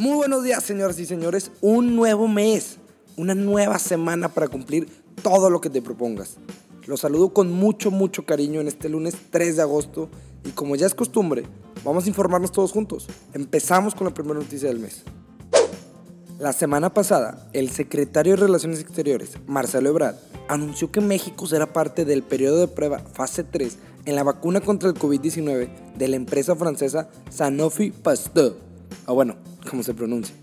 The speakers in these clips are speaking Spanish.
Muy buenos días, señoras y señores. Un nuevo mes, una nueva semana para cumplir todo lo que te propongas. Los saludo con mucho, mucho cariño en este lunes 3 de agosto y como ya es costumbre, vamos a informarnos todos juntos. Empezamos con la primera noticia del mes. La semana pasada, el secretario de Relaciones Exteriores, Marcelo Ebrard, anunció que México será parte del periodo de prueba fase 3 en la vacuna contra el COVID-19 de la empresa francesa Sanofi Pasteur. O bueno, como se pronuncia.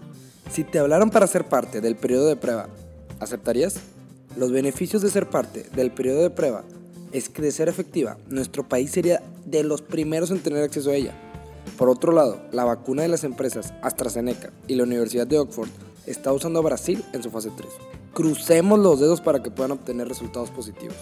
Si te hablaran para ser parte del periodo de prueba, ¿aceptarías? Los beneficios de ser parte del periodo de prueba es que de ser efectiva, nuestro país sería de los primeros en tener acceso a ella. Por otro lado, la vacuna de las empresas AstraZeneca y la Universidad de Oxford está usando a Brasil en su fase 3. Crucemos los dedos para que puedan obtener resultados positivos.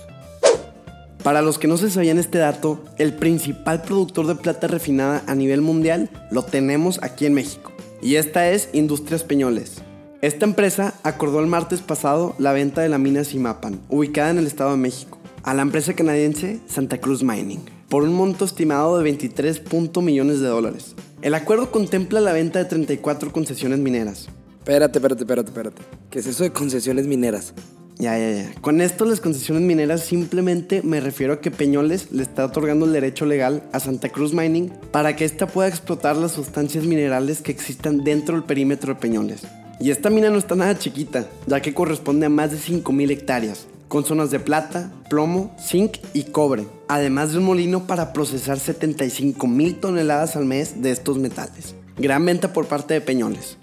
Para los que no se sabían este dato, el principal productor de plata refinada a nivel mundial lo tenemos aquí en México. Y esta es Industrias Peñoles. Esta empresa acordó el martes pasado la venta de la mina Simapan, ubicada en el Estado de México, a la empresa canadiense Santa Cruz Mining, por un monto estimado de 23 millones de dólares. El acuerdo contempla la venta de 34 concesiones mineras. Espérate, espérate, espérate, espérate. ¿Qué es eso de concesiones mineras? Ya, ya, ya. Con esto las concesiones mineras simplemente me refiero a que Peñoles le está otorgando el derecho legal a Santa Cruz Mining para que ésta pueda explotar las sustancias minerales que existan dentro del perímetro de Peñoles. Y esta mina no está nada chiquita, ya que corresponde a más de 5.000 hectáreas, con zonas de plata, plomo, zinc y cobre, además de un molino para procesar 75.000 toneladas al mes de estos metales. Gran venta por parte de Peñoles.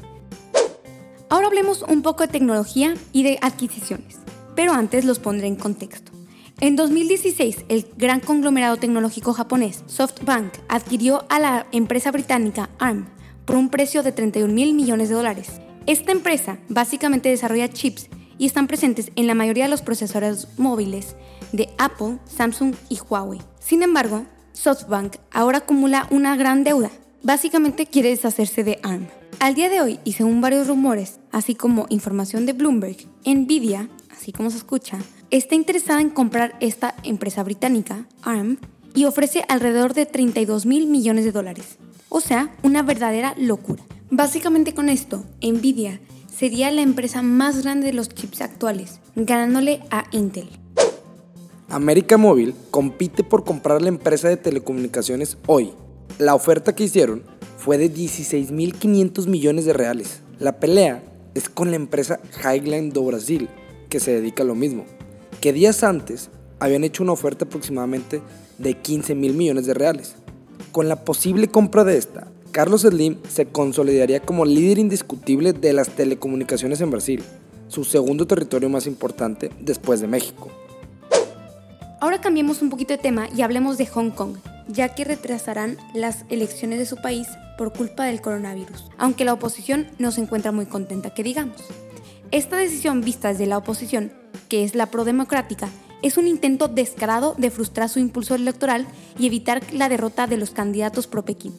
Ahora hablemos un poco de tecnología y de adquisiciones pero antes los pondré en contexto. En 2016, el gran conglomerado tecnológico japonés SoftBank adquirió a la empresa británica ARM por un precio de 31 mil millones de dólares. Esta empresa básicamente desarrolla chips y están presentes en la mayoría de los procesadores móviles de Apple, Samsung y Huawei. Sin embargo, SoftBank ahora acumula una gran deuda. Básicamente quiere deshacerse de ARM. Al día de hoy, y según varios rumores, así como información de Bloomberg, Nvidia así como se escucha, está interesada en comprar esta empresa británica, ARM, y ofrece alrededor de 32 mil millones de dólares. O sea, una verdadera locura. Básicamente con esto, Nvidia sería la empresa más grande de los chips actuales, ganándole a Intel. América Móvil compite por comprar la empresa de telecomunicaciones hoy. La oferta que hicieron fue de 16.500 millones de reales. La pelea es con la empresa Highline do Brasil, que se dedica a lo mismo, que días antes habían hecho una oferta aproximadamente de 15 mil millones de reales. Con la posible compra de esta, Carlos Slim se consolidaría como líder indiscutible de las telecomunicaciones en Brasil, su segundo territorio más importante después de México. Ahora cambiemos un poquito de tema y hablemos de Hong Kong, ya que retrasarán las elecciones de su país por culpa del coronavirus, aunque la oposición no se encuentra muy contenta, que digamos. Esta decisión vista desde la oposición, que es la prodemocrática, es un intento descarado de frustrar su impulso electoral y evitar la derrota de los candidatos pro-Pekín.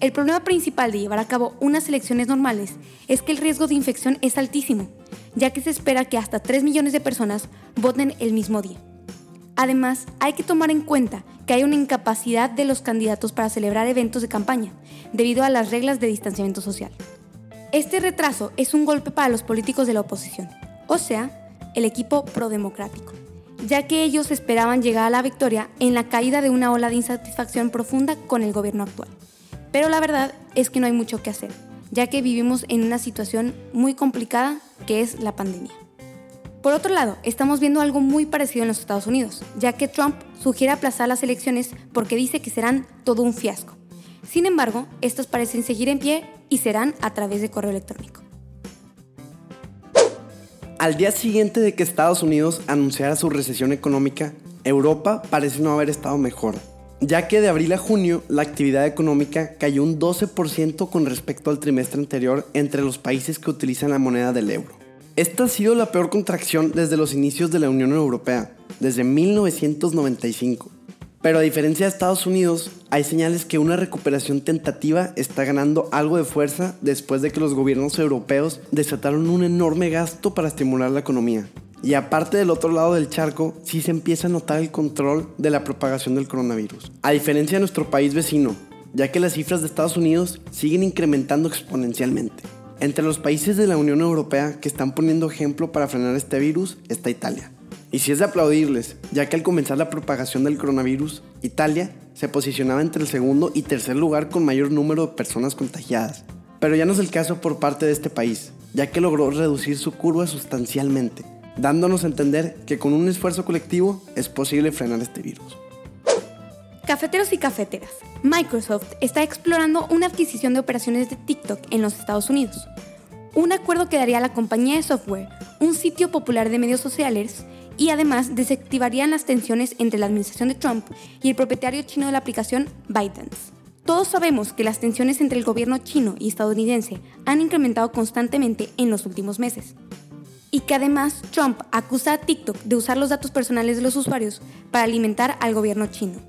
El problema principal de llevar a cabo unas elecciones normales es que el riesgo de infección es altísimo, ya que se espera que hasta 3 millones de personas voten el mismo día. Además, hay que tomar en cuenta que hay una incapacidad de los candidatos para celebrar eventos de campaña, debido a las reglas de distanciamiento social. Este retraso es un golpe para los políticos de la oposición, o sea, el equipo prodemocrático, ya que ellos esperaban llegar a la victoria en la caída de una ola de insatisfacción profunda con el gobierno actual. Pero la verdad es que no hay mucho que hacer, ya que vivimos en una situación muy complicada que es la pandemia. Por otro lado, estamos viendo algo muy parecido en los Estados Unidos, ya que Trump sugiere aplazar las elecciones porque dice que serán todo un fiasco. Sin embargo, estos parecen seguir en pie y serán a través de correo electrónico. Al día siguiente de que Estados Unidos anunciara su recesión económica, Europa parece no haber estado mejor. ya que de abril a junio la actividad económica cayó un 12% con respecto al trimestre anterior entre los países que utilizan la moneda del euro. Esta ha sido la peor contracción desde los inicios de la Unión Europea, desde 1995. Pero a diferencia de Estados Unidos, hay señales que una recuperación tentativa está ganando algo de fuerza después de que los gobiernos europeos desataron un enorme gasto para estimular la economía. Y aparte del otro lado del charco, sí se empieza a notar el control de la propagación del coronavirus. A diferencia de nuestro país vecino, ya que las cifras de Estados Unidos siguen incrementando exponencialmente. Entre los países de la Unión Europea que están poniendo ejemplo para frenar este virus está Italia. Y si es de aplaudirles, ya que al comenzar la propagación del coronavirus, Italia se posicionaba entre el segundo y tercer lugar con mayor número de personas contagiadas. Pero ya no es el caso por parte de este país, ya que logró reducir su curva sustancialmente, dándonos a entender que con un esfuerzo colectivo es posible frenar este virus. Cafeteros y cafeteras. Microsoft está explorando una adquisición de operaciones de TikTok en los Estados Unidos. Un acuerdo que daría a la compañía de software un sitio popular de medios sociales y además desactivarían las tensiones entre la administración de Trump y el propietario chino de la aplicación ByteDance. Todos sabemos que las tensiones entre el gobierno chino y estadounidense han incrementado constantemente en los últimos meses. Y que además Trump acusa a TikTok de usar los datos personales de los usuarios para alimentar al gobierno chino.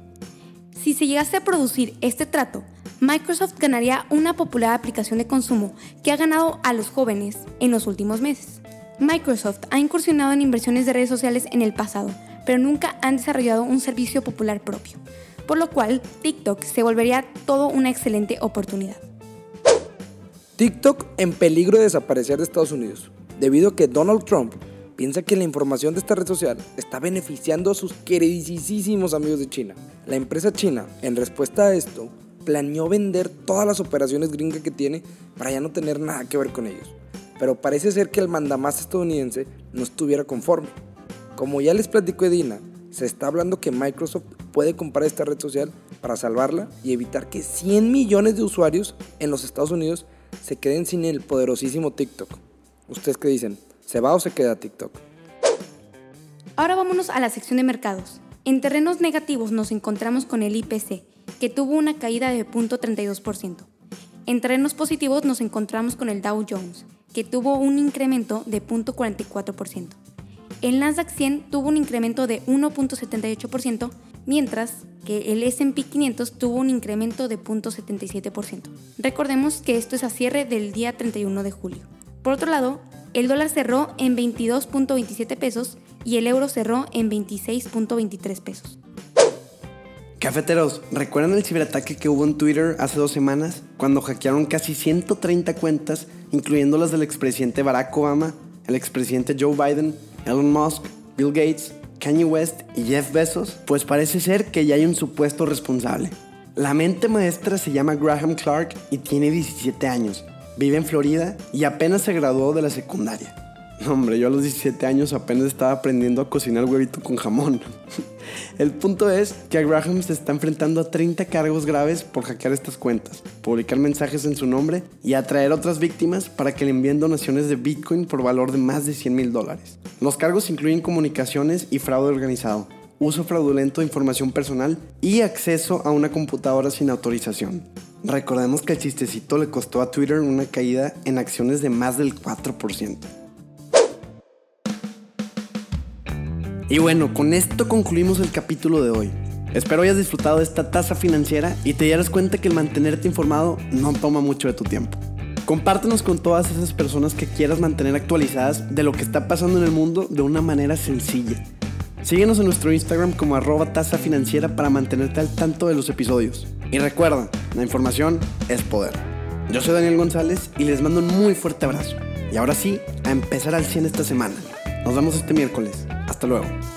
Si se llegase a producir este trato, Microsoft ganaría una popular aplicación de consumo que ha ganado a los jóvenes en los últimos meses. Microsoft ha incursionado en inversiones de redes sociales en el pasado, pero nunca han desarrollado un servicio popular propio, por lo cual TikTok se volvería todo una excelente oportunidad. TikTok en peligro de desaparecer de Estados Unidos, debido a que Donald Trump piensa que la información de esta red social está beneficiando a sus queridísimos amigos de China. La empresa china, en respuesta a esto, planeó vender todas las operaciones gringas que tiene para ya no tener nada que ver con ellos pero parece ser que el mandamás estadounidense no estuviera conforme. Como ya les platicó Edina, se está hablando que Microsoft puede comprar esta red social para salvarla y evitar que 100 millones de usuarios en los Estados Unidos se queden sin el poderosísimo TikTok. ¿Ustedes qué dicen? ¿Se va o se queda TikTok? Ahora vámonos a la sección de mercados. En terrenos negativos nos encontramos con el IPC, que tuvo una caída de 0.32%. En terrenos positivos nos encontramos con el Dow Jones, que tuvo un incremento de 0.44%. El Nasdaq 100 tuvo un incremento de 1.78%, mientras que el SP 500 tuvo un incremento de 0.77%. Recordemos que esto es a cierre del día 31 de julio. Por otro lado, el dólar cerró en 22.27 pesos y el euro cerró en 26.23 pesos. Cafeteros, ¿recuerdan el ciberataque que hubo en Twitter hace dos semanas? Cuando hackearon casi 130 cuentas, incluyendo las del expresidente Barack Obama, el expresidente Joe Biden, Elon Musk, Bill Gates, Kanye West y Jeff Bezos. Pues parece ser que ya hay un supuesto responsable. La mente maestra se llama Graham Clark y tiene 17 años. Vive en Florida y apenas se graduó de la secundaria. Hombre, yo a los 17 años apenas estaba aprendiendo a cocinar huevito con jamón. El punto es que Graham se está enfrentando a 30 cargos graves por hackear estas cuentas, publicar mensajes en su nombre y atraer otras víctimas para que le envíen donaciones de Bitcoin por valor de más de 100 mil dólares. Los cargos incluyen comunicaciones y fraude organizado, uso fraudulento de información personal y acceso a una computadora sin autorización. Recordemos que el chistecito le costó a Twitter una caída en acciones de más del 4%. Y bueno, con esto concluimos el capítulo de hoy. Espero hayas disfrutado de esta tasa financiera y te dieras cuenta que el mantenerte informado no toma mucho de tu tiempo. Compártenos con todas esas personas que quieras mantener actualizadas de lo que está pasando en el mundo de una manera sencilla. Síguenos en nuestro Instagram como arroba tasa financiera para mantenerte al tanto de los episodios. Y recuerda, la información es poder. Yo soy Daniel González y les mando un muy fuerte abrazo. Y ahora sí, a empezar al 100 esta semana. Nos vemos este miércoles. Hasta luego.